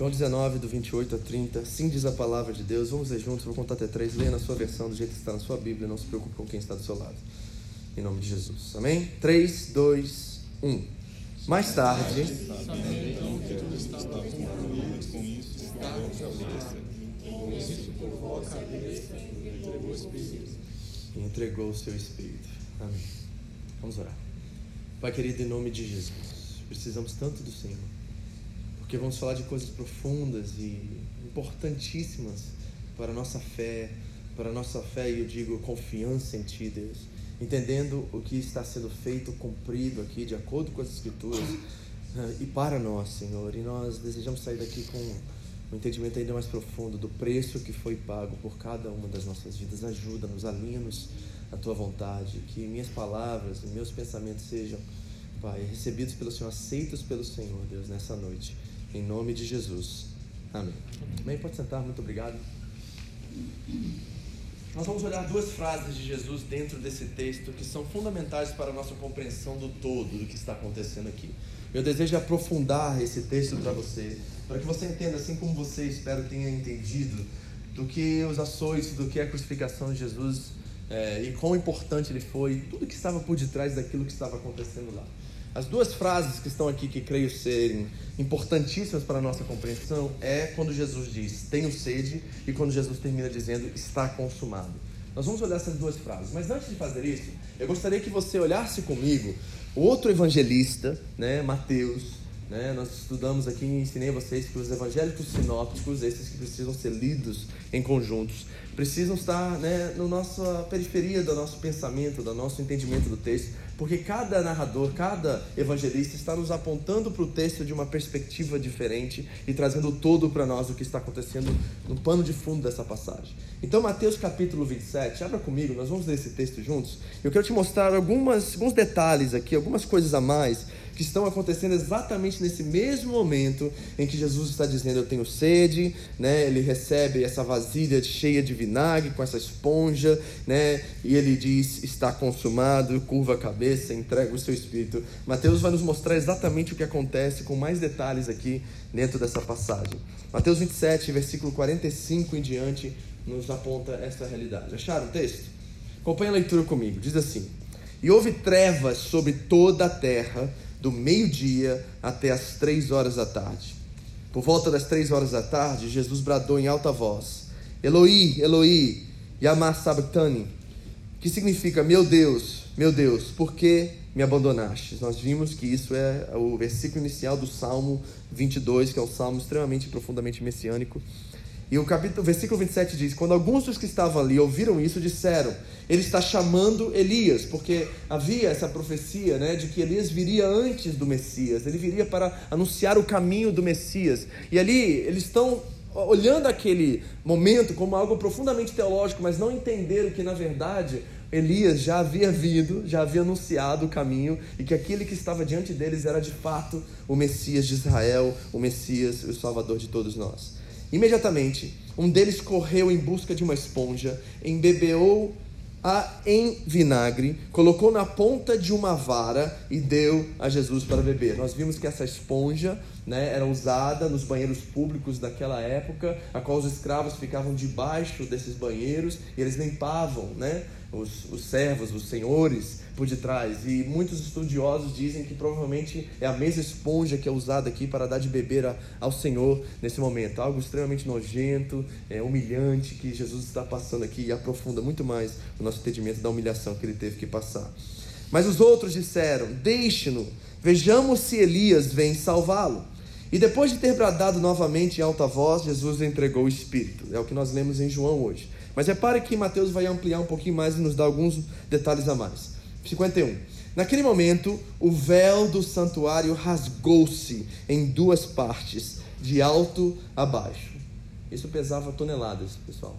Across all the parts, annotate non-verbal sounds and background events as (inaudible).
João 19, do 28 a 30. Sim diz a palavra de Deus. Vamos ler juntos, vou contar até três. Leia na sua versão, do jeito que está na sua Bíblia. Não se preocupe com quem está do seu lado. Em nome de Jesus. Amém? 3, 2, 1. Mais tarde. E entregou o seu espírito. Amém. Vamos orar. Pai querido, em nome de Jesus, precisamos tanto do Senhor, porque vamos falar de coisas profundas e importantíssimas para a nossa fé, para a nossa fé, e eu digo confiança em Ti, Deus, entendendo o que está sendo feito, cumprido aqui, de acordo com as Escrituras, eh, e para nós, Senhor, e nós desejamos sair daqui com um entendimento ainda mais profundo do preço que foi pago por cada uma das nossas vidas. Ajuda-nos, alinha-nos à tua vontade, que minhas palavras e meus pensamentos sejam, Pai, recebidos pelo Senhor, aceitos pelo Senhor, Deus, nessa noite. Em nome de Jesus. Amém. Amém. Pode sentar, muito obrigado. Nós vamos olhar duas frases de Jesus dentro desse texto que são fundamentais para a nossa compreensão do todo do que está acontecendo aqui. Meu desejo é aprofundar esse texto para você, para que você entenda, assim como você espero tenha entendido, do que os açoites, do que é a crucificação de Jesus é, e quão importante ele foi, tudo que estava por detrás daquilo que estava acontecendo lá. As duas frases que estão aqui que creio serem importantíssimas para a nossa compreensão é quando Jesus diz tenho sede e quando Jesus termina dizendo está consumado. Nós vamos olhar essas duas frases, mas antes de fazer isso, eu gostaria que você olhasse comigo outro evangelista, né, Mateus. Né, nós estudamos aqui e ensinei a vocês que os evangélicos sinópticos, esses que precisam ser lidos em conjuntos, precisam estar né, na nossa periferia do nosso pensamento, do nosso entendimento do texto, porque cada narrador, cada evangelista está nos apontando para o texto de uma perspectiva diferente e trazendo todo para nós o que está acontecendo no pano de fundo dessa passagem. Então, Mateus capítulo 27, abra comigo, nós vamos ler esse texto juntos. Eu quero te mostrar algumas, alguns detalhes aqui, algumas coisas a mais que estão acontecendo exatamente nesse mesmo momento em que Jesus está dizendo eu tenho sede, né? Ele recebe essa vasilha cheia de vinagre com essa esponja, né? E ele diz está consumado, curva a cabeça, entrega o seu espírito. Mateus vai nos mostrar exatamente o que acontece com mais detalhes aqui dentro dessa passagem. Mateus 27, versículo 45 em diante, nos aponta essa realidade. Acharam o texto? Acompanhe a leitura comigo. Diz assim: E houve trevas sobre toda a terra do meio-dia até as três horas da tarde. Por volta das três horas da tarde, Jesus bradou em alta voz: Eloi, Eloi, yama sabachthani, que significa: Meu Deus, meu Deus, por que me abandonaste? Nós vimos que isso é o versículo inicial do Salmo 22, que é um salmo extremamente profundamente messiânico. E o capítulo, versículo 27 diz: Quando alguns dos que estavam ali ouviram isso, disseram: Ele está chamando Elias, porque havia essa profecia né, de que Elias viria antes do Messias, ele viria para anunciar o caminho do Messias. E ali eles estão olhando aquele momento como algo profundamente teológico, mas não entenderam que, na verdade, Elias já havia vindo, já havia anunciado o caminho e que aquele que estava diante deles era de fato o Messias de Israel, o Messias, o Salvador de todos nós. Imediatamente, um deles correu em busca de uma esponja, embebeou a em vinagre, colocou na ponta de uma vara e deu a Jesus para beber. Nós vimos que essa esponja né, era usada nos banheiros públicos daquela época, a qual os escravos ficavam debaixo desses banheiros e eles limpavam né, os, os servos, os senhores por detrás. E muitos estudiosos dizem que provavelmente é a mesma esponja que é usada aqui para dar de beber a, ao Senhor nesse momento. Algo extremamente nojento, é, humilhante que Jesus está passando aqui e aprofunda muito mais o nosso entendimento da humilhação que ele teve que passar. Mas os outros disseram: Deixe-no, vejamos se Elias vem salvá-lo. E depois de ter bradado novamente em alta voz, Jesus entregou o Espírito. É o que nós lemos em João hoje. Mas repare que Mateus vai ampliar um pouquinho mais e nos dar alguns detalhes a mais. 51. Naquele momento, o véu do santuário rasgou-se em duas partes, de alto a baixo. Isso pesava toneladas, pessoal.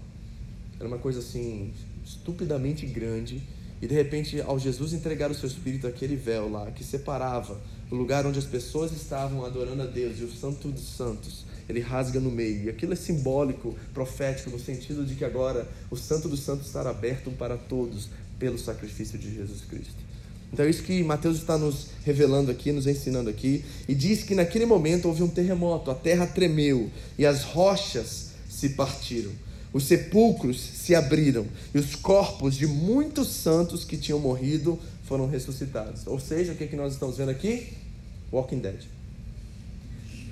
Era uma coisa assim, estupidamente grande. E de repente, ao Jesus entregar o seu espírito, aquele véu lá que separava o lugar onde as pessoas estavam adorando a Deus e o Santo dos Santos, ele rasga no meio. E aquilo é simbólico, profético, no sentido de que agora o Santo dos Santos estará aberto para todos pelo sacrifício de Jesus Cristo. Então é isso que Mateus está nos revelando aqui, nos ensinando aqui, e diz que naquele momento houve um terremoto, a terra tremeu e as rochas se partiram. Os sepulcros se abriram e os corpos de muitos santos que tinham morrido foram ressuscitados. Ou seja, o que, é que nós estamos vendo aqui? Walking Dead.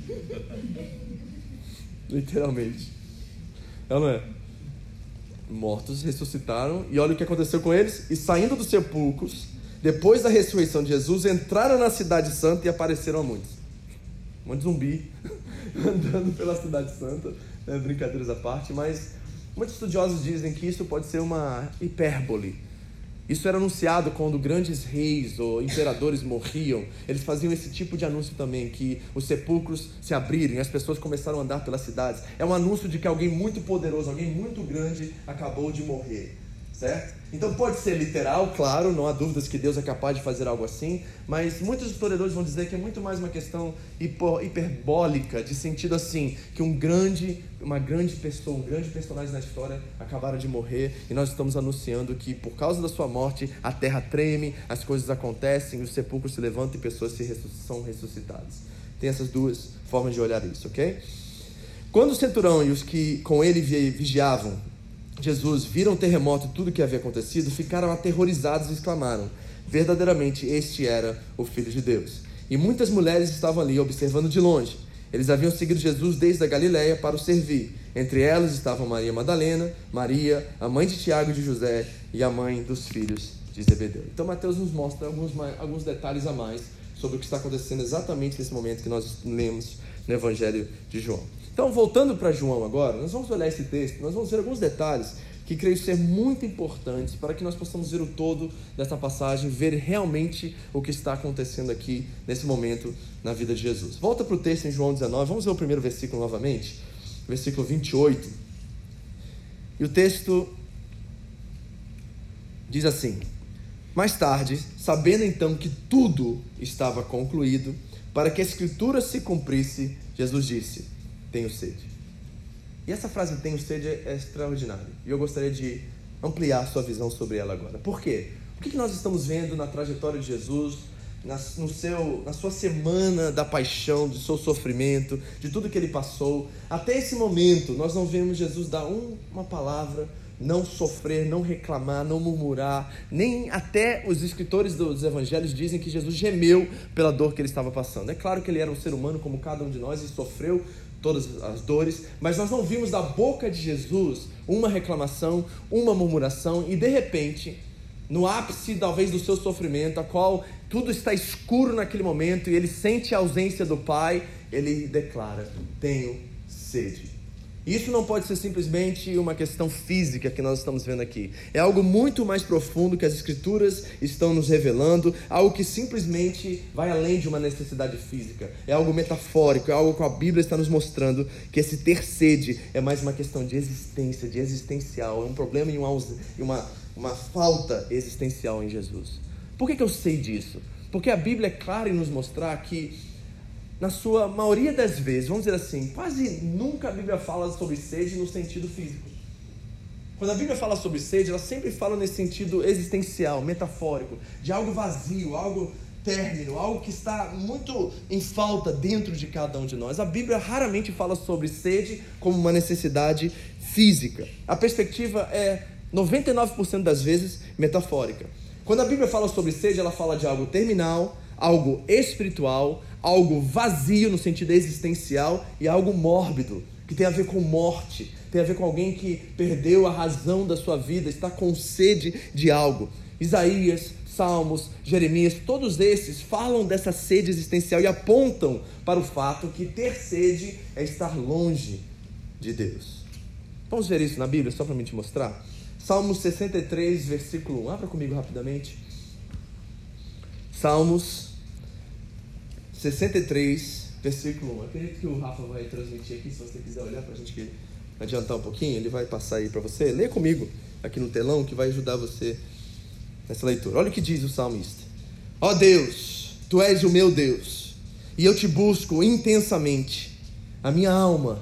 (laughs) Literalmente. É não é? Mortos ressuscitaram e olha o que aconteceu com eles. E saindo dos sepulcros, depois da ressurreição de Jesus, entraram na cidade santa e apareceram a muitos. Um monte de zumbi (laughs) andando pela cidade santa, né? brincadeiras à parte, mas muitos estudiosos dizem que isso pode ser uma hipérbole isso era anunciado quando grandes reis ou imperadores morriam. Eles faziam esse tipo de anúncio também, que os sepulcros se abriram e as pessoas começaram a andar pelas cidades. É um anúncio de que alguém muito poderoso, alguém muito grande acabou de morrer certo? Então pode ser literal, claro, não há dúvidas que Deus é capaz de fazer algo assim, mas muitos historiadores vão dizer que é muito mais uma questão hiperbólica, de sentido assim, que um grande, uma grande pessoa, um grande personagem na história acabaram de morrer e nós estamos anunciando que por causa da sua morte a terra treme, as coisas acontecem, os sepulcros se levantam e pessoas se são ressuscitadas. Tem essas duas formas de olhar isso, ok? Quando o centurão e os que com ele vigiavam Jesus viram o terremoto e tudo o que havia acontecido, ficaram aterrorizados e exclamaram: Verdadeiramente este era o Filho de Deus. E muitas mulheres estavam ali observando de longe. Eles haviam seguido Jesus desde a Galiléia para o servir. Entre elas estavam Maria Madalena, Maria, a mãe de Tiago e de José e a mãe dos filhos de Zebedeu. Então Mateus nos mostra alguns, alguns detalhes a mais sobre o que está acontecendo exatamente nesse momento que nós lemos no Evangelho de João. Então, voltando para João agora, nós vamos olhar esse texto, nós vamos ver alguns detalhes que creio ser muito importantes para que nós possamos ver o todo dessa passagem, ver realmente o que está acontecendo aqui nesse momento na vida de Jesus. Volta para o texto em João 19, vamos ver o primeiro versículo novamente, versículo 28. E o texto diz assim: Mais tarde, sabendo então que tudo estava concluído, para que a escritura se cumprisse, Jesus disse: tenho sede. E essa frase tenho sede é extraordinária. E eu gostaria de ampliar sua visão sobre ela agora. Por quê? O que nós estamos vendo na trajetória de Jesus, na, no seu, na sua semana da paixão, do seu sofrimento, de tudo que ele passou? Até esse momento, nós não vemos Jesus dar um, uma palavra, não sofrer, não reclamar, não murmurar, nem até os escritores dos evangelhos dizem que Jesus gemeu pela dor que ele estava passando. É claro que ele era um ser humano como cada um de nós e sofreu todas as dores, mas nós não vimos da boca de Jesus uma reclamação, uma murmuração e de repente, no ápice talvez do seu sofrimento, a qual tudo está escuro naquele momento e ele sente a ausência do Pai, ele declara: Tenho sede. Isso não pode ser simplesmente uma questão física que nós estamos vendo aqui. É algo muito mais profundo que as Escrituras estão nos revelando, algo que simplesmente vai além de uma necessidade física. É algo metafórico, é algo que a Bíblia está nos mostrando que esse ter sede é mais uma questão de existência, de existencial. É um problema e uma, uma, uma falta existencial em Jesus. Por que, que eu sei disso? Porque a Bíblia é clara em nos mostrar que na sua maioria das vezes, vamos dizer assim, quase nunca a Bíblia fala sobre sede no sentido físico. Quando a Bíblia fala sobre sede, ela sempre fala nesse sentido existencial, metafórico, de algo vazio, algo término, algo que está muito em falta dentro de cada um de nós. A Bíblia raramente fala sobre sede como uma necessidade física. A perspectiva é 99% das vezes metafórica. Quando a Bíblia fala sobre sede, ela fala de algo terminal, algo espiritual, algo vazio no sentido existencial e algo mórbido, que tem a ver com morte, tem a ver com alguém que perdeu a razão da sua vida, está com sede de algo. Isaías, Salmos, Jeremias, todos esses falam dessa sede existencial e apontam para o fato que ter sede é estar longe de Deus. Vamos ver isso na Bíblia, só para me te mostrar? Salmos 63, versículo 1. Abra comigo rapidamente. Salmos 63, versículo 1. Acredito que o Rafa vai transmitir aqui, se você quiser olhar para a gente adiantar um pouquinho, ele vai passar aí para você. Lê comigo aqui no telão que vai ajudar você nessa leitura. Olha o que diz o salmista: Ó oh Deus, tu és o meu Deus, e eu te busco intensamente. A minha alma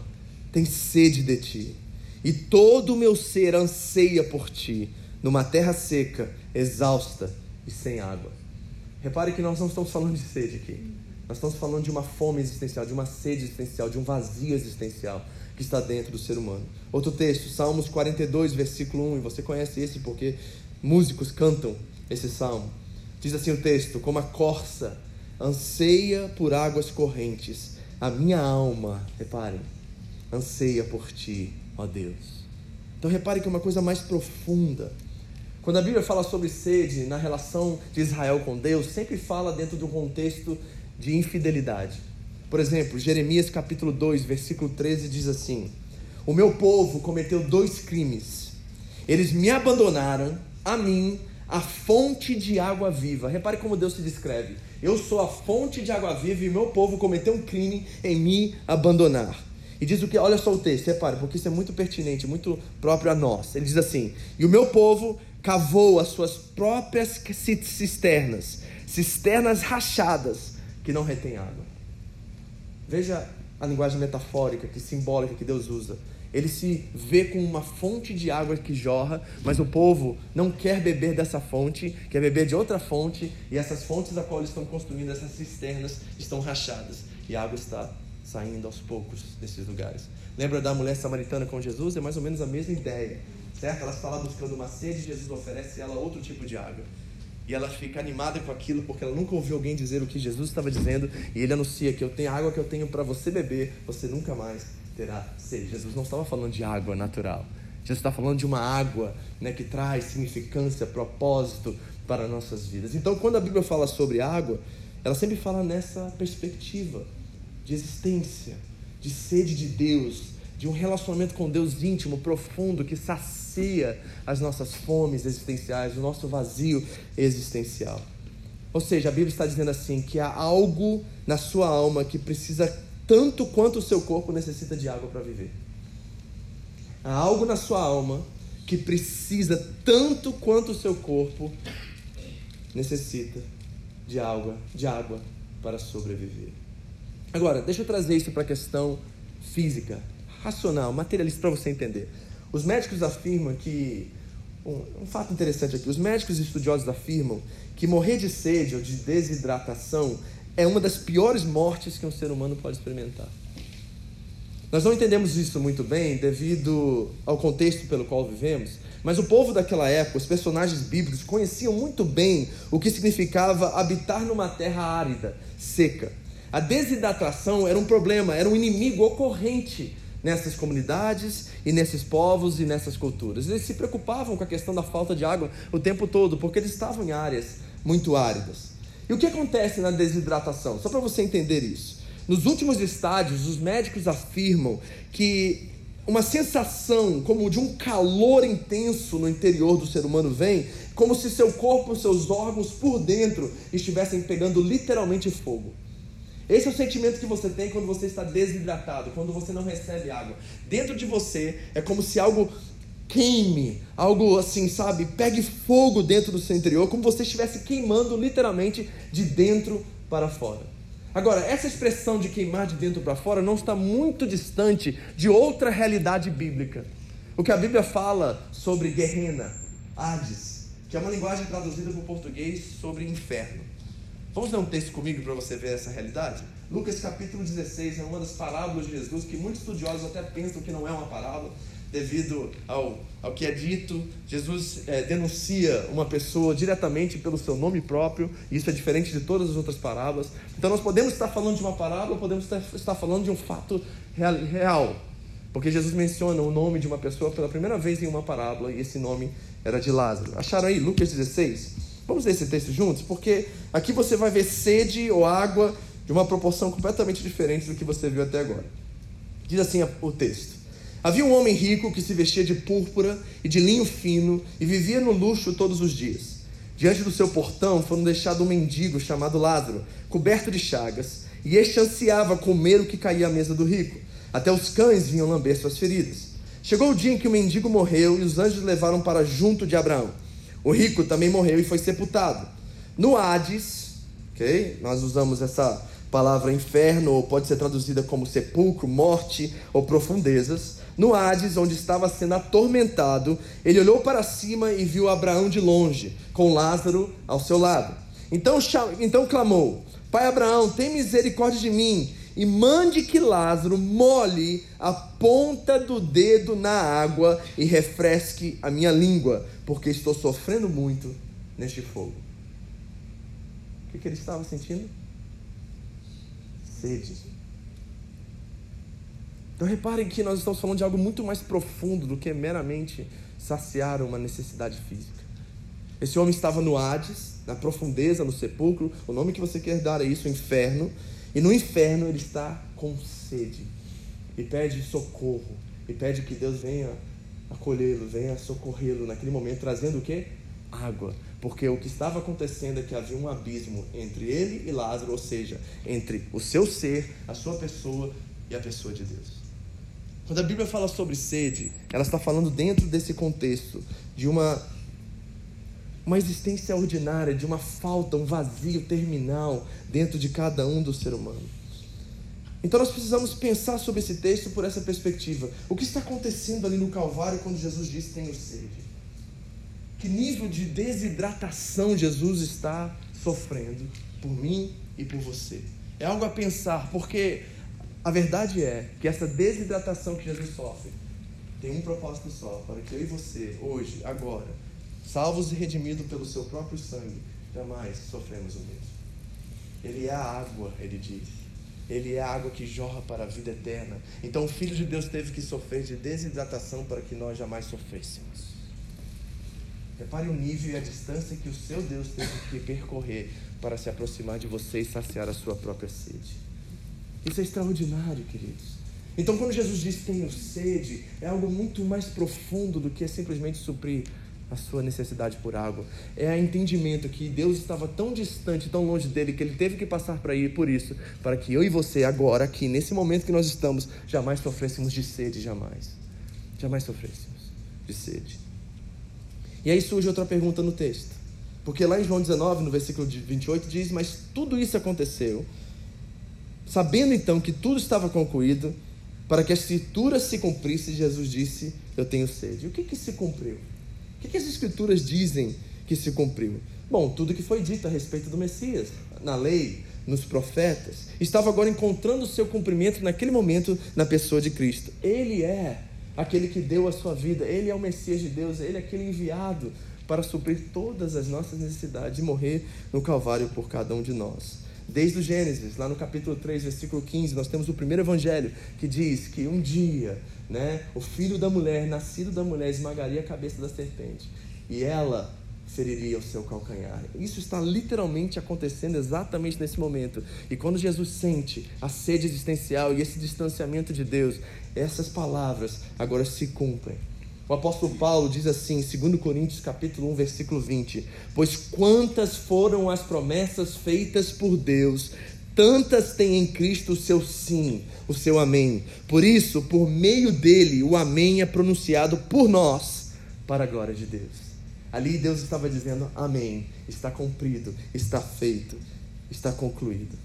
tem sede de ti, e todo o meu ser anseia por ti, numa terra seca, exausta e sem água. Repare que nós não estamos falando de sede aqui. Nós estamos falando de uma fome existencial, de uma sede existencial, de um vazio existencial que está dentro do ser humano. Outro texto, Salmos 42, versículo 1, e você conhece esse porque músicos cantam esse salmo. Diz assim o texto: Como a corça anseia por águas correntes, a minha alma, reparem, anseia por ti, ó Deus. Então repare que é uma coisa mais profunda. Quando a Bíblia fala sobre sede na relação de Israel com Deus, sempre fala dentro do contexto de infidelidade. Por exemplo, Jeremias capítulo 2, versículo 13 diz assim: O meu povo cometeu dois crimes. Eles me abandonaram, a mim, a fonte de água viva. Repare como Deus se descreve. Eu sou a fonte de água viva e meu povo cometeu um crime em me abandonar. E diz o que? Olha só o texto, repare, porque isso é muito pertinente, muito próprio a nós. Ele diz assim: E o meu povo cavou as suas próprias cisternas, cisternas rachadas que não retém água. Veja a linguagem metafórica, que simbólica que Deus usa. Ele se vê com uma fonte de água que jorra, mas o povo não quer beber dessa fonte, quer beber de outra fonte, e essas fontes a qual eles estão construindo, essas cisternas, estão rachadas, e a água está saindo aos poucos desses lugares. Lembra da mulher samaritana com Jesus? É mais ou menos a mesma ideia, certo? Ela está lá buscando uma sede, Jesus oferece a ela outro tipo de água. E ela fica animada com aquilo porque ela nunca ouviu alguém dizer o que Jesus estava dizendo. E ele anuncia que eu tenho água que eu tenho para você beber, você nunca mais terá sede. Jesus não estava falando de água natural. Jesus está falando de uma água né, que traz significância, propósito para nossas vidas. Então, quando a Bíblia fala sobre água, ela sempre fala nessa perspectiva de existência, de sede de Deus, de um relacionamento com Deus íntimo, profundo, que sacia as nossas fomes existenciais, o nosso vazio existencial. Ou seja, a Bíblia está dizendo assim que há algo na sua alma que precisa tanto quanto o seu corpo necessita de água para viver. Há algo na sua alma que precisa tanto quanto o seu corpo necessita de água, de água para sobreviver. Agora, deixa eu trazer isso para a questão física, racional, materialista para você entender. Os médicos afirmam que um, um, fato interessante aqui, os médicos estudiosos afirmam que morrer de sede ou de desidratação é uma das piores mortes que um ser humano pode experimentar. Nós não entendemos isso muito bem devido ao contexto pelo qual vivemos, mas o povo daquela época, os personagens bíblicos, conheciam muito bem o que significava habitar numa terra árida, seca. A desidratação era um problema, era um inimigo ocorrente nessas comunidades e nesses povos e nessas culturas. Eles se preocupavam com a questão da falta de água o tempo todo, porque eles estavam em áreas muito áridas. E o que acontece na desidratação? Só para você entender isso. Nos últimos estádios, os médicos afirmam que uma sensação como de um calor intenso no interior do ser humano vem, como se seu corpo, seus órgãos por dentro estivessem pegando literalmente fogo. Esse é o sentimento que você tem quando você está desidratado, quando você não recebe água. Dentro de você é como se algo queime, algo assim, sabe? Pegue fogo dentro do seu interior, como você estivesse queimando literalmente de dentro para fora. Agora, essa expressão de queimar de dentro para fora não está muito distante de outra realidade bíblica. O que a Bíblia fala sobre Guerrena, Hades, que é uma linguagem traduzida para o português sobre inferno. Vamos ler um texto comigo para você ver essa realidade? Lucas capítulo 16 é uma das parábolas de Jesus que muitos estudiosos até pensam que não é uma parábola, devido ao, ao que é dito. Jesus é, denuncia uma pessoa diretamente pelo seu nome próprio, e isso é diferente de todas as outras parábolas. Então nós podemos estar falando de uma parábola, podemos estar falando de um fato real, porque Jesus menciona o nome de uma pessoa pela primeira vez em uma parábola, e esse nome era de Lázaro. Acharam aí Lucas 16? Vamos ler esse texto juntos? Porque aqui você vai ver sede ou água de uma proporção completamente diferente do que você viu até agora. Diz assim o texto: Havia um homem rico que se vestia de púrpura e de linho fino e vivia no luxo todos os dias. Diante do seu portão foram deixado um mendigo chamado Lázaro, coberto de chagas, e este ansiava comer o que caía à mesa do rico. Até os cães vinham lamber suas feridas. Chegou o dia em que o mendigo morreu e os anjos levaram para junto de Abraão. O rico também morreu e foi sepultado. No Hades, ok? Nós usamos essa palavra inferno, ou pode ser traduzida como sepulcro, morte ou profundezas. No Hades, onde estava sendo atormentado, ele olhou para cima e viu Abraão de longe, com Lázaro ao seu lado. Então, então clamou: Pai Abraão, tem misericórdia de mim e mande que Lázaro molhe a ponta do dedo na água e refresque a minha língua, porque estou sofrendo muito neste fogo. O que, que ele estava sentindo? Sede. Então reparem que nós estamos falando de algo muito mais profundo do que meramente saciar uma necessidade física. Esse homem estava no Hades, na profundeza, no sepulcro, o nome que você quer dar é isso, inferno, e no inferno ele está com sede e pede socorro, e pede que Deus venha acolhê-lo, venha socorrê-lo naquele momento, trazendo o que? Água. Porque o que estava acontecendo é que havia um abismo entre ele e Lázaro, ou seja, entre o seu ser, a sua pessoa e a pessoa de Deus. Quando a Bíblia fala sobre sede, ela está falando dentro desse contexto de uma uma existência ordinária, de uma falta, um vazio terminal dentro de cada um do ser humano. Então nós precisamos pensar sobre esse texto por essa perspectiva. O que está acontecendo ali no Calvário quando Jesus disse tenho sede? Que nível de desidratação Jesus está sofrendo por mim e por você? É algo a pensar, porque a verdade é que essa desidratação que Jesus sofre tem um propósito só, para que eu e você, hoje, agora, salvos e redimidos pelo seu próprio sangue, jamais sofremos o mesmo. Ele é a água, ele diz. Ele é a água que jorra para a vida eterna. Então o Filho de Deus teve que sofrer de desidratação para que nós jamais sofrêssemos. Repare o nível e a distância que o seu Deus teve que percorrer para se aproximar de você e saciar a sua própria sede. Isso é extraordinário, queridos. Então, quando Jesus diz tenho sede, é algo muito mais profundo do que simplesmente suprir a sua necessidade por água. É o entendimento que Deus estava tão distante, tão longe dele, que ele teve que passar para ir por isso, para que eu e você, agora, aqui, nesse momento que nós estamos, jamais sofrêssemos de sede, jamais. Jamais sofrêssemos de sede. E aí surge outra pergunta no texto. Porque lá em João 19, no versículo 28, diz: Mas tudo isso aconteceu Sabendo então que tudo estava concluído, para que a escritura se cumprisse, Jesus disse: Eu tenho sede. O que, que se cumpriu? O que, as escrituras dizem que se cumpriu? Bom, tudo que foi dito a respeito do Messias, na lei, nos profetas, estava agora encontrando o seu cumprimento naquele momento na pessoa de Cristo. Ele é aquele que deu a sua vida, ele é o Messias de Deus, ele é aquele enviado para suprir todas as nossas necessidades e morrer no Calvário por cada um de nós. Desde o Gênesis, lá no capítulo 3, versículo 15, nós temos o primeiro evangelho que diz que um dia, né, o filho da mulher, nascido da mulher, esmagaria a cabeça da serpente e ela feriria o seu calcanhar. Isso está literalmente acontecendo exatamente nesse momento. E quando Jesus sente a sede existencial e esse distanciamento de Deus, essas palavras agora se cumprem. O apóstolo Paulo diz assim, 2 Coríntios capítulo 1, versículo 20: Pois quantas foram as promessas feitas por Deus, tantas tem em Cristo o seu sim, o seu amém. Por isso, por meio dele, o amém é pronunciado por nós, para a glória de Deus. Ali Deus estava dizendo: Amém, está cumprido, está feito, está concluído.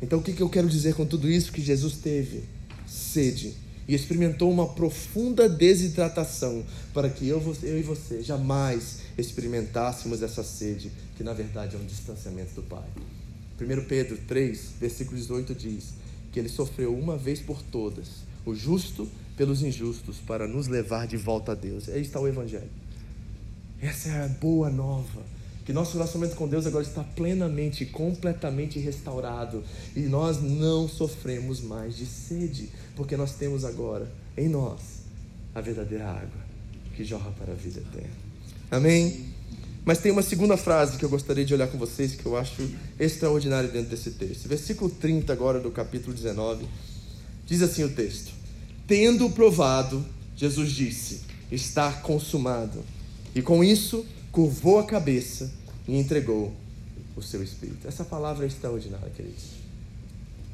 Então o que eu quero dizer com tudo isso? Que Jesus teve sede e experimentou uma profunda desidratação para que eu, eu e você jamais experimentássemos essa sede, que na verdade é um distanciamento do Pai. 1 Pedro 3, versículo 18 diz que ele sofreu uma vez por todas, o justo pelos injustos, para nos levar de volta a Deus. Aí está o Evangelho. Essa é a boa nova que nosso relacionamento com Deus agora está plenamente, completamente restaurado e nós não sofremos mais de sede, porque nós temos agora em nós a verdadeira água que jorra para a vida eterna. Amém? Mas tem uma segunda frase que eu gostaria de olhar com vocês que eu acho extraordinária dentro desse texto. Versículo 30 agora do capítulo 19. Diz assim o texto: Tendo provado, Jesus disse: Está consumado. E com isso curvou a cabeça e entregou o seu espírito. Essa palavra é extraordinária, queridos.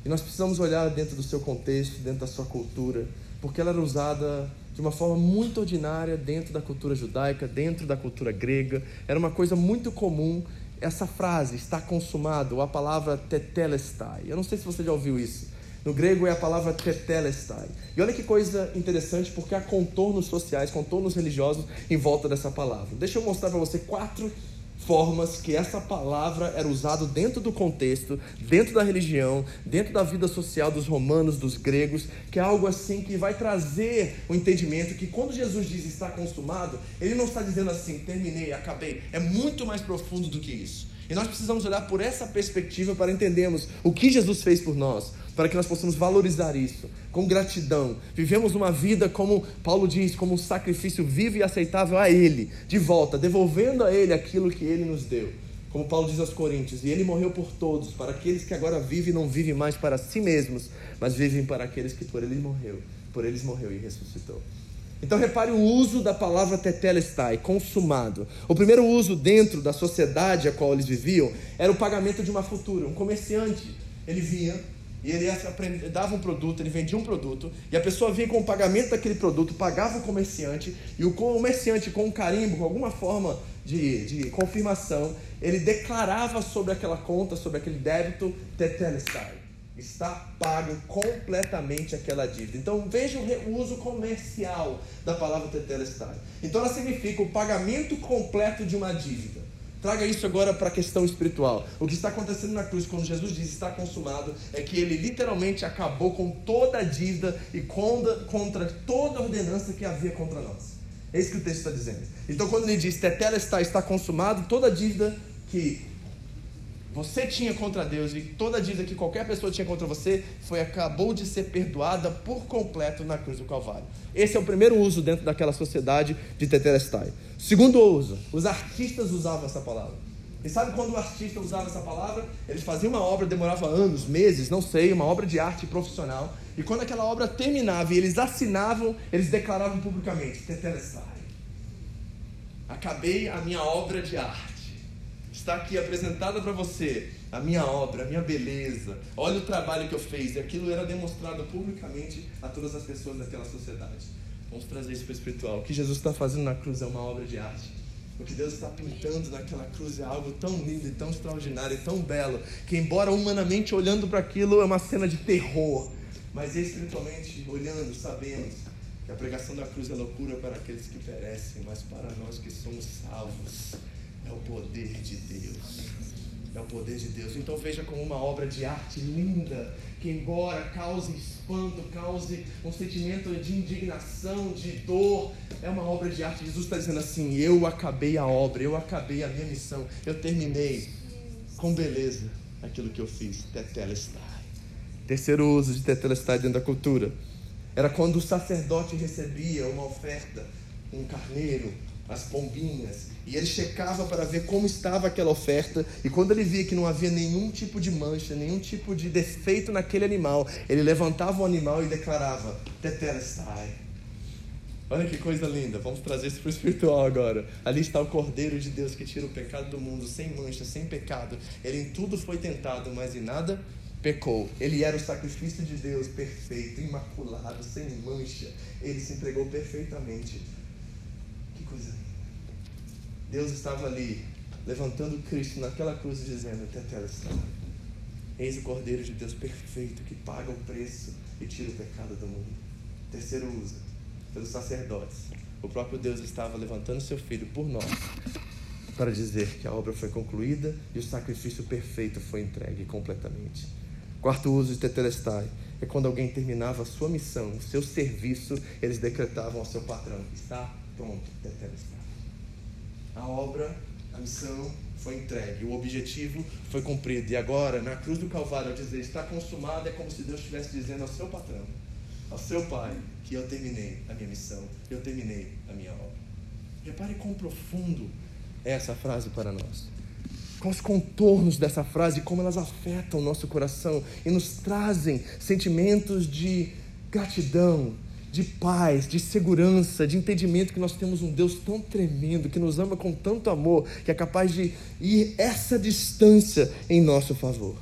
E nós precisamos olhar dentro do seu contexto, dentro da sua cultura, porque ela era usada de uma forma muito ordinária dentro da cultura judaica, dentro da cultura grega. Era uma coisa muito comum essa frase, está consumado, ou a palavra tetelestai. Eu não sei se você já ouviu isso. No grego é a palavra tetelestai. E olha que coisa interessante, porque há contornos sociais, contornos religiosos em volta dessa palavra. Deixa eu mostrar para você quatro formas que essa palavra era usada dentro do contexto, dentro da religião, dentro da vida social dos romanos, dos gregos, que é algo assim que vai trazer o entendimento que quando Jesus diz está consumado, ele não está dizendo assim, terminei, acabei. É muito mais profundo do que isso. E nós precisamos olhar por essa perspectiva para entendermos o que Jesus fez por nós, para que nós possamos valorizar isso com gratidão. Vivemos uma vida, como Paulo diz, como um sacrifício vivo e aceitável a Ele, de volta, devolvendo a Ele aquilo que Ele nos deu. Como Paulo diz aos Coríntios, e Ele morreu por todos, para aqueles que agora vivem não vivem mais para si mesmos, mas vivem para aqueles que por Ele morreu, por eles morreu e ressuscitou. Então repare o uso da palavra tetelestai, consumado. O primeiro uso dentro da sociedade a qual eles viviam era o pagamento de uma futura. Um comerciante, ele vinha e ele dava um produto, ele vendia um produto, e a pessoa vinha com o pagamento daquele produto, pagava o comerciante, e o comerciante, com um carimbo, com alguma forma de, de confirmação, ele declarava sobre aquela conta, sobre aquele débito, tetelestai. Está pago completamente aquela dívida. Então veja o uso comercial da palavra tetelestai. Então ela significa o pagamento completo de uma dívida. Traga isso agora para a questão espiritual. O que está acontecendo na cruz, quando Jesus diz está consumado, é que ele literalmente acabou com toda a dívida e contra, contra toda a ordenança que havia contra nós. É isso que o texto está dizendo. Então, quando ele diz tetela está, está consumado, toda a dívida que você tinha contra Deus e toda dívida que qualquer pessoa tinha contra você foi acabou de ser perdoada por completo na cruz do Calvário. Esse é o primeiro uso dentro daquela sociedade de Tetelestai. Segundo uso, os artistas usavam essa palavra. E sabe quando o artista usava essa palavra? Eles faziam uma obra, demorava anos, meses, não sei, uma obra de arte profissional. E quando aquela obra terminava e eles assinavam, eles declaravam publicamente: Tetelestai. Acabei a minha obra de arte está aqui apresentada para você a minha obra, a minha beleza. Olha o trabalho que eu fiz. E aquilo era demonstrado publicamente a todas as pessoas daquela sociedade. Vamos trazer isso para o espiritual. O que Jesus está fazendo na cruz é uma obra de arte. O que Deus está pintando naquela cruz é algo tão lindo e tão extraordinário e tão belo que, embora humanamente olhando para aquilo é uma cena de terror, mas espiritualmente olhando, sabemos que a pregação da cruz é loucura para aqueles que perecem, mas para nós que somos salvos é o poder de Deus. É o poder de Deus. Então veja como uma obra de arte linda, que embora cause espanto, cause um sentimento de indignação, de dor, é uma obra de arte. Jesus está dizendo assim: eu acabei a obra, eu acabei a minha missão, eu terminei com beleza aquilo que eu fiz. Tetelestai. Terceiro uso de tetelestai dentro da cultura era quando o sacerdote recebia uma oferta, um carneiro, as pombinhas, e ele checava para ver como estava aquela oferta, e quando ele via que não havia nenhum tipo de mancha, nenhum tipo de defeito naquele animal, ele levantava o animal e declarava: Tetelestai. Olha que coisa linda, vamos trazer isso para o espiritual agora. Ali está o Cordeiro de Deus que tira o pecado do mundo, sem mancha, sem pecado. Ele em tudo foi tentado, mas em nada pecou. Ele era o sacrifício de Deus perfeito, imaculado, sem mancha. Ele se entregou perfeitamente Deus estava ali, levantando Cristo naquela cruz e dizendo: Tetelestai. Eis o Cordeiro de Deus perfeito que paga o preço e tira o pecado do mundo. Terceiro uso, pelos sacerdotes. O próprio Deus estava levantando seu filho por nós para dizer que a obra foi concluída e o sacrifício perfeito foi entregue completamente. Quarto uso de Tetelestai é quando alguém terminava a sua missão, o seu serviço, eles decretavam ao seu patrão: está pronto, Tetelestai. A obra, a missão foi entregue, o objetivo foi cumprido. E agora, na cruz do Calvário, ao dizer está consumado, é como se Deus estivesse dizendo ao seu patrão, ao seu pai, que eu terminei a minha missão, eu terminei a minha obra. Repare quão profundo é essa frase para nós. Com os contornos dessa frase, como elas afetam o nosso coração e nos trazem sentimentos de gratidão, de paz, de segurança, de entendimento que nós temos um Deus tão tremendo, que nos ama com tanto amor, que é capaz de ir essa distância em nosso favor.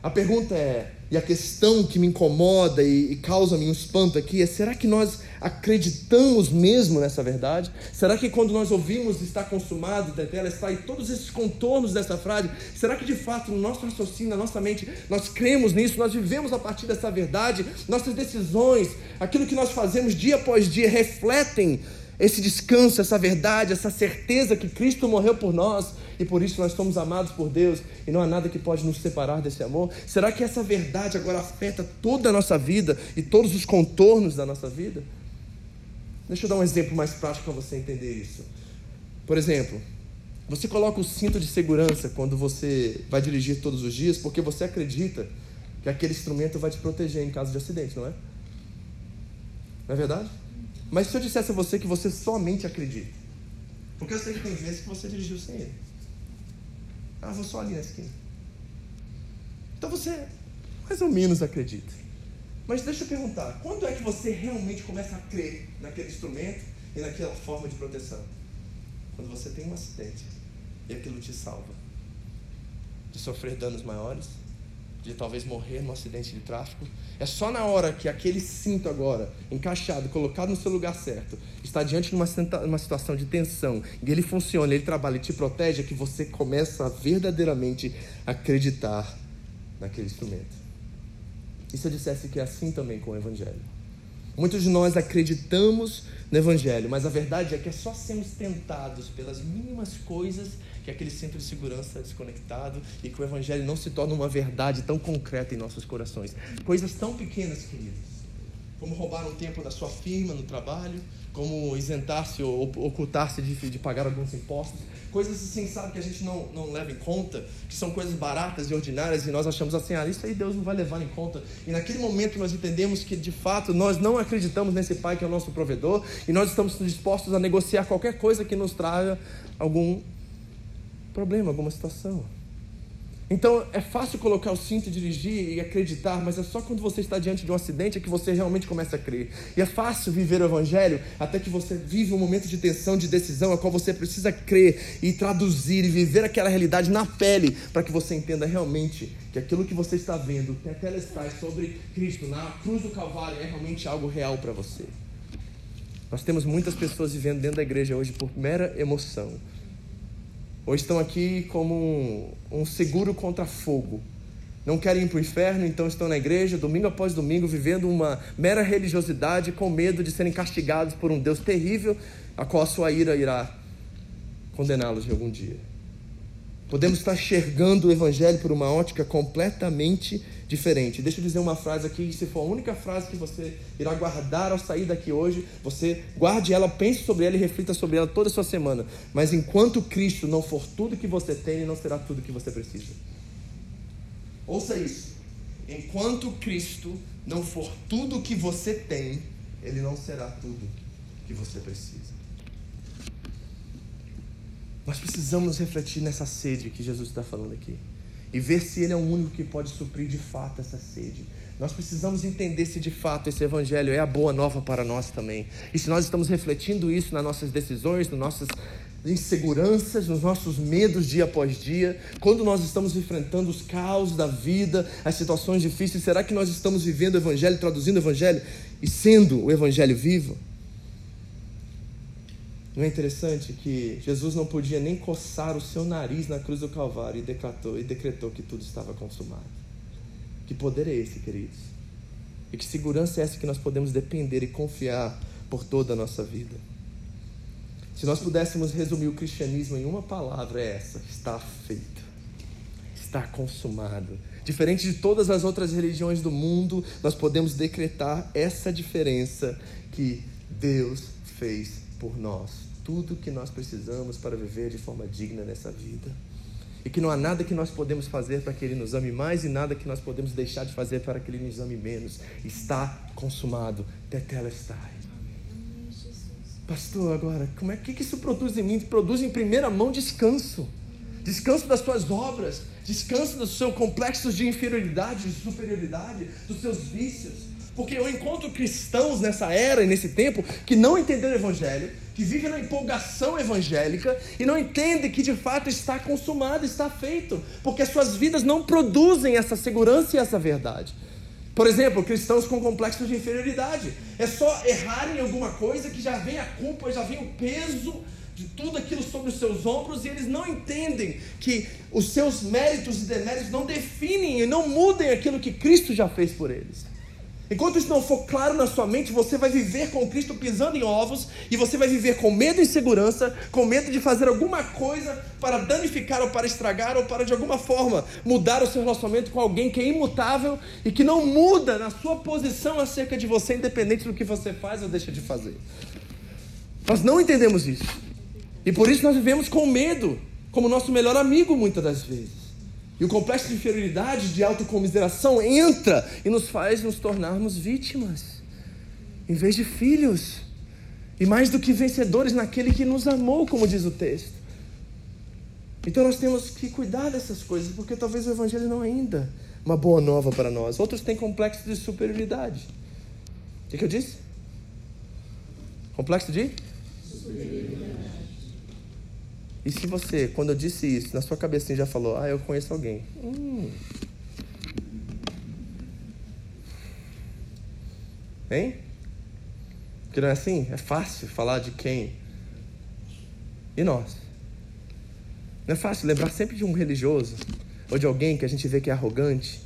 A pergunta é, e a questão que me incomoda e, e causa-me um espanto aqui é: será que nós acreditamos mesmo nessa verdade? Será que quando nós ouvimos está consumado, Tetela está e todos esses contornos dessa frase, será que de fato no nosso raciocínio, na nossa mente, nós cremos nisso, nós vivemos a partir dessa verdade, nossas decisões, aquilo que nós fazemos dia após dia refletem esse descanso, essa verdade, essa certeza que Cristo morreu por nós e por isso nós somos amados por Deus e não há nada que pode nos separar desse amor? Será que essa verdade agora afeta toda a nossa vida e todos os contornos da nossa vida? Deixa eu dar um exemplo mais prático para você entender isso. Por exemplo, você coloca o cinto de segurança quando você vai dirigir todos os dias porque você acredita que aquele instrumento vai te proteger em caso de acidente, não é? Não é verdade? Mas se eu dissesse a você que você somente acredita, porque eu sei que tem que você dirigiu sem ele. Vou só ali na esquina. Então você mais ou menos acredita. Mas deixa eu perguntar, quando é que você realmente começa a crer naquele instrumento e naquela forma de proteção? Quando você tem um acidente e aquilo te salva de sofrer danos maiores, de talvez morrer num acidente de tráfico. É só na hora que aquele cinto agora, encaixado, colocado no seu lugar certo, está diante de uma, uma situação de tensão, e ele funciona, ele trabalha e te protege, é que você começa a verdadeiramente acreditar naquele instrumento. E se eu dissesse que é assim também com o Evangelho? Muitos de nós acreditamos no Evangelho, mas a verdade é que é só sermos tentados pelas mínimas coisas que aquele centro de segurança desconectado e que o Evangelho não se torna uma verdade tão concreta em nossos corações. Coisas tão pequenas, queridos, como roubar um tempo da sua firma no trabalho, como isentar-se ou ocultar-se de, de pagar alguns impostos, coisas assim, sabe, que a gente não, não leva em conta, que são coisas baratas e ordinárias e nós achamos assim, ah, isso aí Deus não vai levar em conta. E naquele momento nós entendemos que de fato nós não acreditamos nesse Pai que é o nosso provedor e nós estamos dispostos a negociar qualquer coisa que nos traga algum problema, alguma situação. Então é fácil colocar o cinto e dirigir e acreditar, mas é só quando você está diante de um acidente que você realmente começa a crer. E é fácil viver o Evangelho até que você vive um momento de tensão, de decisão, a qual você precisa crer e traduzir e viver aquela realidade na pele para que você entenda realmente que aquilo que você está vendo, que até está sobre Cristo na cruz do Calvário, é realmente algo real para você. Nós temos muitas pessoas vivendo dentro da igreja hoje por mera emoção ou estão aqui como um, um seguro contra fogo. Não querem ir para o inferno, então estão na igreja, domingo após domingo, vivendo uma mera religiosidade com medo de serem castigados por um Deus terrível, a qual a sua ira irá condená-los em algum dia. Podemos estar enxergando o Evangelho por uma ótica completamente diferente. Deixa eu dizer uma frase aqui, se for a única frase que você irá guardar ao sair daqui hoje, você guarde ela, pense sobre ela e reflita sobre ela toda a sua semana. Mas enquanto Cristo não for tudo que você tem, ele não será tudo que você precisa. Ouça isso. Enquanto Cristo não for tudo que você tem, ele não será tudo que você precisa. Nós precisamos refletir nessa sede que Jesus está falando aqui e ver se Ele é o único que pode suprir de fato essa sede. Nós precisamos entender se de fato esse Evangelho é a boa nova para nós também. E se nós estamos refletindo isso nas nossas decisões, nas nossas inseguranças, nos nossos medos dia após dia, quando nós estamos enfrentando os caos da vida, as situações difíceis, será que nós estamos vivendo o Evangelho, traduzindo o Evangelho e sendo o Evangelho vivo? Não é interessante que Jesus não podia nem coçar o seu nariz na cruz do Calvário e decretou, e decretou que tudo estava consumado? Que poder é esse, queridos? E que segurança é essa que nós podemos depender e confiar por toda a nossa vida? Se nós pudéssemos resumir o cristianismo em uma palavra, é essa: está feito, está consumado. Diferente de todas as outras religiões do mundo, nós podemos decretar essa diferença que Deus fez por nós tudo que nós precisamos para viver de forma digna nessa vida. E que não há nada que nós podemos fazer para que Ele nos ame mais e nada que nós podemos deixar de fazer para que Ele nos ame menos. Está consumado. Tetelestai. Pastor, agora, como é que isso produz em mim? Produz em primeira mão descanso. Descanso das suas obras, descanso dos seus complexos de inferioridade, de superioridade, dos seus vícios Porque eu encontro cristãos nessa era e nesse tempo que não entenderam o Evangelho, que vivem na empolgação evangélica e não entendem que de fato está consumado, está feito, porque suas vidas não produzem essa segurança e essa verdade. Por exemplo, cristãos com complexos de inferioridade. É só errar em alguma coisa que já vem a culpa, já vem o peso de tudo aquilo sobre os seus ombros e eles não entendem que os seus méritos e deméritos não definem e não mudem aquilo que Cristo já fez por eles. Enquanto isso não for claro na sua mente, você vai viver com Cristo pisando em ovos e você vai viver com medo e insegurança, com medo de fazer alguma coisa para danificar ou para estragar ou para de alguma forma mudar o seu relacionamento com alguém que é imutável e que não muda na sua posição acerca de você, independente do que você faz ou deixa de fazer. Nós não entendemos isso. E por isso nós vivemos com medo, como nosso melhor amigo muitas das vezes. E o complexo de inferioridade, de autocomiseração, entra e nos faz nos tornarmos vítimas, em vez de filhos. E mais do que vencedores naquele que nos amou, como diz o texto. Então nós temos que cuidar dessas coisas, porque talvez o Evangelho não é ainda uma boa nova para nós. Outros têm complexo de superioridade. O que, que eu disse? Complexo de? Superioridade. E se você, quando eu disse isso, na sua cabecinha já falou, ah, eu conheço alguém. Hum. Hein? Porque não é assim? É fácil falar de quem? E nós? Não é fácil lembrar sempre de um religioso ou de alguém que a gente vê que é arrogante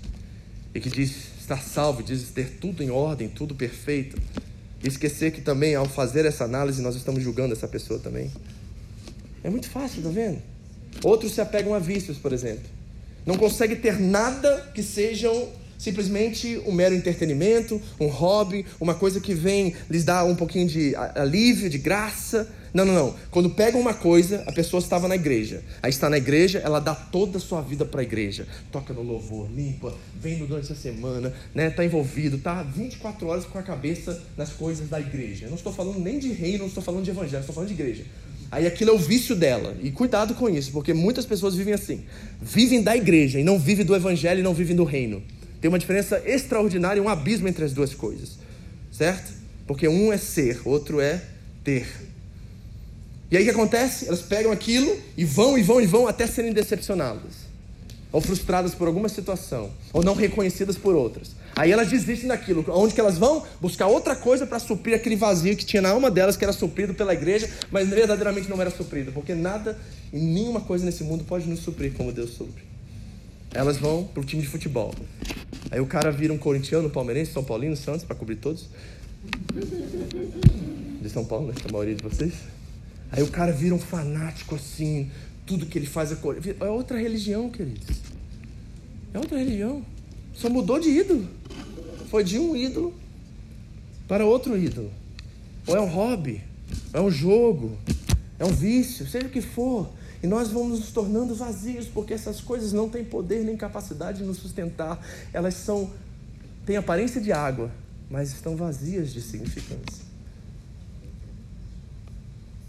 e que diz estar salvo, diz ter tudo em ordem, tudo perfeito. E esquecer que também, ao fazer essa análise, nós estamos julgando essa pessoa também. É muito fácil, tá vendo? Outros se apegam a vícios, por exemplo. Não conseguem ter nada que sejam simplesmente um mero entretenimento, um hobby, uma coisa que vem lhes dar um pouquinho de alívio, de graça. Não, não, não. Quando pegam uma coisa, a pessoa estava na igreja. Aí está na igreja, ela dá toda a sua vida para a igreja. Toca no louvor, limpa, vem durante a semana, né? Está envolvido, está 24 horas com a cabeça nas coisas da igreja. Eu não estou falando nem de reino, não estou falando de evangelho, estou falando de igreja. Aí aquilo é o vício dela. E cuidado com isso, porque muitas pessoas vivem assim. Vivem da igreja e não vivem do evangelho e não vivem do reino. Tem uma diferença extraordinária, um abismo entre as duas coisas. Certo? Porque um é ser, outro é ter. E aí o que acontece? Elas pegam aquilo e vão e vão e vão até serem decepcionadas. Ou frustradas por alguma situação, ou não reconhecidas por outras. Aí elas desistem daquilo. Onde que elas vão? Buscar outra coisa para suprir aquele vazio que tinha na alma delas, que era suprido pela igreja, mas verdadeiramente não era suprido. Porque nada e nenhuma coisa nesse mundo pode nos suprir como Deus supre. Elas vão para o time de futebol. Aí o cara vira um corintiano, palmeirense, São Paulino, Santos, para cobrir todos. De São Paulo, né? A maioria de vocês. Aí o cara vira um fanático assim. Tudo que ele faz é. É outra religião, queridos. É outra religião. Só mudou de ídolo. Foi de um ídolo para outro ídolo. Ou é um hobby, é um jogo, é um vício, seja o que for. E nós vamos nos tornando vazios, porque essas coisas não têm poder nem capacidade de nos sustentar. Elas são têm aparência de água, mas estão vazias de significância.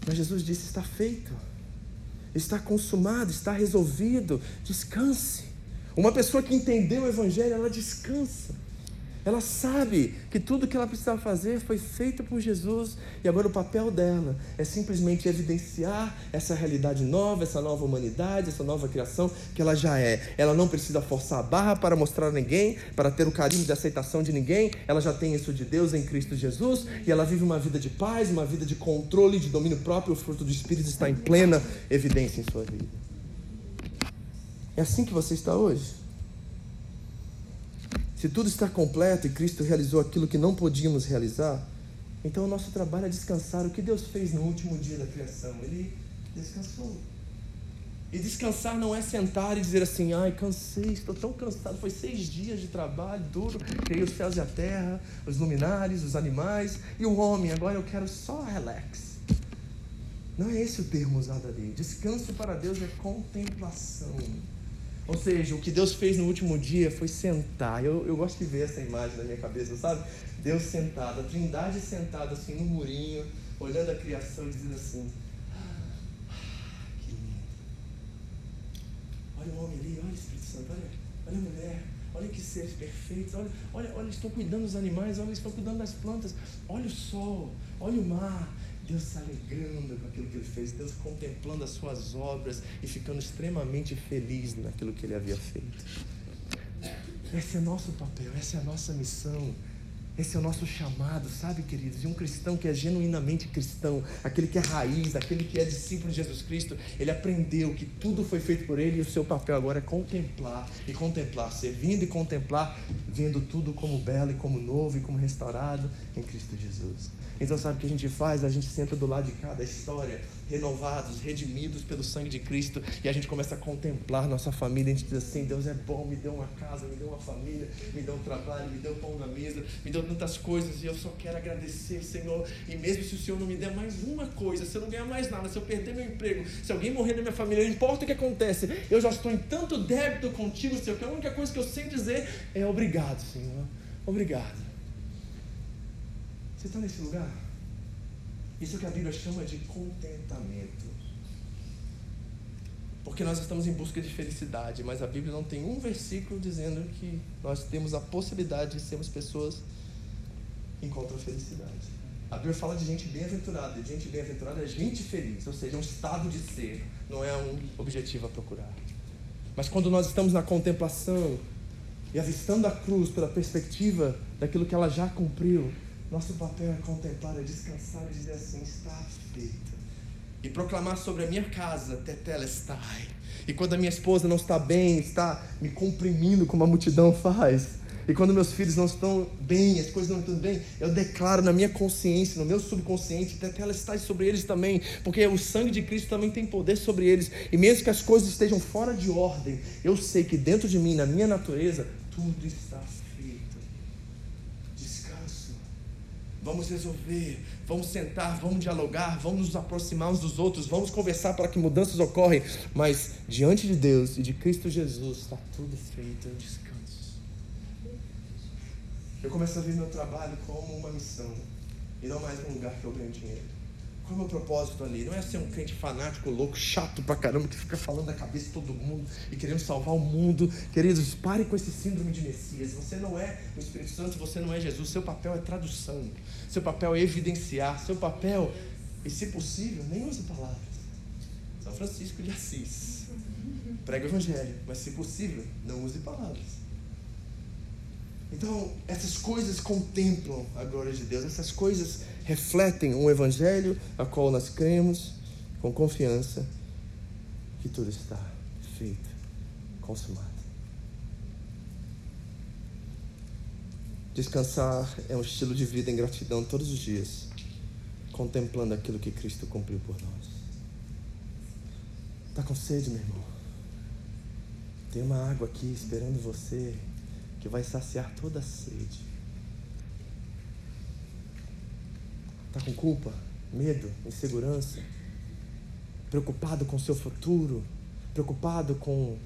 Mas Jesus disse: está feito, está consumado, está resolvido. Descanse. Uma pessoa que entendeu o Evangelho, ela descansa. Ela sabe que tudo que ela precisava fazer foi feito por Jesus e agora o papel dela é simplesmente evidenciar essa realidade nova, essa nova humanidade, essa nova criação que ela já é. Ela não precisa forçar a barra para mostrar a ninguém, para ter o carinho de aceitação de ninguém. Ela já tem isso de Deus em Cristo Jesus e ela vive uma vida de paz, uma vida de controle, de domínio próprio. O fruto do Espírito está em plena evidência em sua vida. É assim que você está hoje? Se tudo está completo e Cristo realizou aquilo que não podíamos realizar, então o nosso trabalho é descansar. O que Deus fez no último dia da criação? Ele descansou. E descansar não é sentar e dizer assim, ai, cansei, estou tão cansado. Foi seis dias de trabalho duro, criei os céus e a terra, os luminares, os animais e o homem. Agora eu quero só relax. Não é esse o termo usado ali. Descanso para Deus é contemplação. Ou seja, o que Deus fez no último dia foi sentar. Eu, eu gosto de ver essa imagem na minha cabeça, sabe? Deus sentado, a trindade sentada assim no murinho, olhando a criação e dizendo assim: ah, que lindo. Olha o homem ali, olha o Espírito Santo, olha, olha a mulher, olha que seres perfeitos, olha, olha, olha, eles estão cuidando dos animais, olha, eles estão cuidando das plantas, olha o sol, olha o mar. Deus se alegrando com aquilo que ele fez, Deus contemplando as suas obras e ficando extremamente feliz naquilo que ele havia feito. Esse é nosso papel, essa é a nossa missão. Esse é o nosso chamado, sabe, queridos? De um cristão que é genuinamente cristão, aquele que é raiz, aquele que é discípulo de Jesus Cristo, ele aprendeu que tudo foi feito por ele e o seu papel agora é contemplar e contemplar, servindo e contemplar, vendo tudo como belo e como novo e como restaurado em Cristo Jesus. Então, sabe o que a gente faz? A gente senta do lado de cada história, renovados, redimidos pelo sangue de Cristo, e a gente começa a contemplar nossa família. A gente diz assim: Deus é bom, me deu uma casa, me deu uma família, me deu um trabalho, me deu pão na mesa, me deu tantas coisas, e eu só quero agradecer, Senhor. E mesmo se o Senhor não me der mais uma coisa, se eu não ganhar mais nada, se eu perder meu emprego, se alguém morrer na minha família, não importa o que acontece, eu já estou em tanto débito contigo, Senhor, que a única coisa que eu sei dizer é obrigado, Senhor. Obrigado. Você está nesse lugar? Isso que a Bíblia chama de contentamento. Porque nós estamos em busca de felicidade, mas a Bíblia não tem um versículo dizendo que nós temos a possibilidade de sermos pessoas que encontram felicidade. A Bíblia fala de gente bem-aventurada, e gente bem-aventurada é gente feliz, ou seja, é um estado de ser, não é um objetivo a procurar. Mas quando nós estamos na contemplação e avistando a cruz pela perspectiva daquilo que ela já cumpriu, nosso papel é contemplar, é descansar e dizer assim: está feito. E proclamar sobre a minha casa, Tetelestai. E quando a minha esposa não está bem, está me comprimindo como a multidão faz. E quando meus filhos não estão bem, as coisas não estão bem, eu declaro na minha consciência, no meu subconsciente, Tetelestai sobre eles também. Porque o sangue de Cristo também tem poder sobre eles. E mesmo que as coisas estejam fora de ordem, eu sei que dentro de mim, na minha natureza, tudo está Vamos resolver, vamos sentar, vamos dialogar, vamos nos aproximar uns dos outros, vamos conversar para que mudanças ocorram. Mas diante de Deus e de Cristo Jesus está tudo feito, eu descanso. Eu começo a ver meu trabalho como uma missão e não mais um lugar que eu ganho dinheiro. Qual é o meu propósito ali? Não é ser um crente fanático, louco, chato pra caramba, que fica falando da cabeça de todo mundo e querendo salvar o mundo. Queridos, pare com esse síndrome de Messias. Você não é o Espírito Santo, você não é Jesus. Seu papel é tradução. Seu papel é evidenciar. Seu papel, e se possível, nem use palavras. São Francisco de Assis. Prega o Evangelho, mas se possível, não use palavras. Então, essas coisas contemplam a glória de Deus, essas coisas refletem um evangelho a qual nós cremos com confiança que tudo está feito, consumado. Descansar é um estilo de vida em gratidão todos os dias, contemplando aquilo que Cristo cumpriu por nós. Está com sede, meu irmão? Tem uma água aqui esperando você que vai saciar toda a sede. Está com culpa, medo, insegurança, preocupado com o seu futuro, preocupado com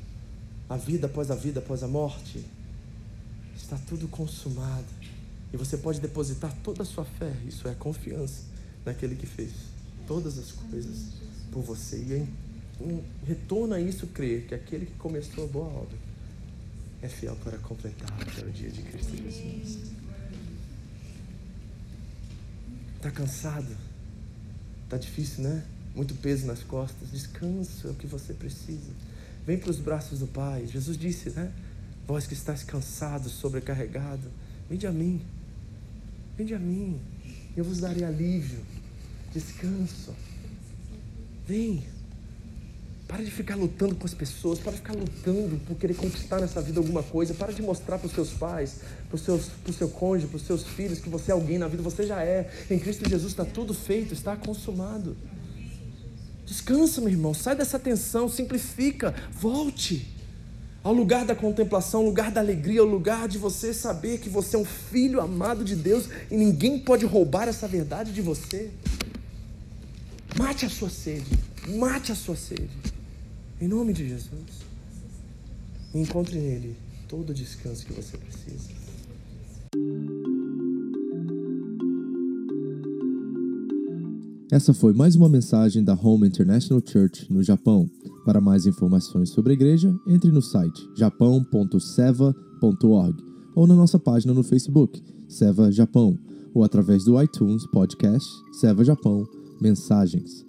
a vida após a vida, após a morte. Está tudo consumado. E você pode depositar toda a sua fé, isso é confiança, naquele que fez todas as coisas por você. E em, em retorno a isso, crer que aquele que começou a boa obra é fiel para completar até o dia de Cristo Jesus. Está cansado? Está difícil, né? Muito peso nas costas. Descanso é o que você precisa. Vem para os braços do Pai. Jesus disse, né? Vós que estáis cansados, sobrecarregado, vinde a mim. Vinde a mim. Eu vos darei alívio. Descanso. Vem. Para de ficar lutando com as pessoas, para de ficar lutando por querer conquistar nessa vida alguma coisa. Para de mostrar para os seus pais, para o seu cônjuge, para os seus filhos que você é alguém na vida. Você já é. Em Cristo Jesus está tudo feito, está consumado. Descansa, meu irmão. Sai dessa tensão, simplifica. Volte ao lugar da contemplação, ao lugar da alegria, ao lugar de você saber que você é um filho amado de Deus e ninguém pode roubar essa verdade de você. Mate a sua sede. Mate a sua sede. Em nome de Jesus. Encontre nele todo o descanso que você precisa. Essa foi mais uma mensagem da Home International Church no Japão. Para mais informações sobre a igreja, entre no site japão.seva.org ou na nossa página no Facebook, Seva Japão, ou através do iTunes Podcast Seva Japão Mensagens.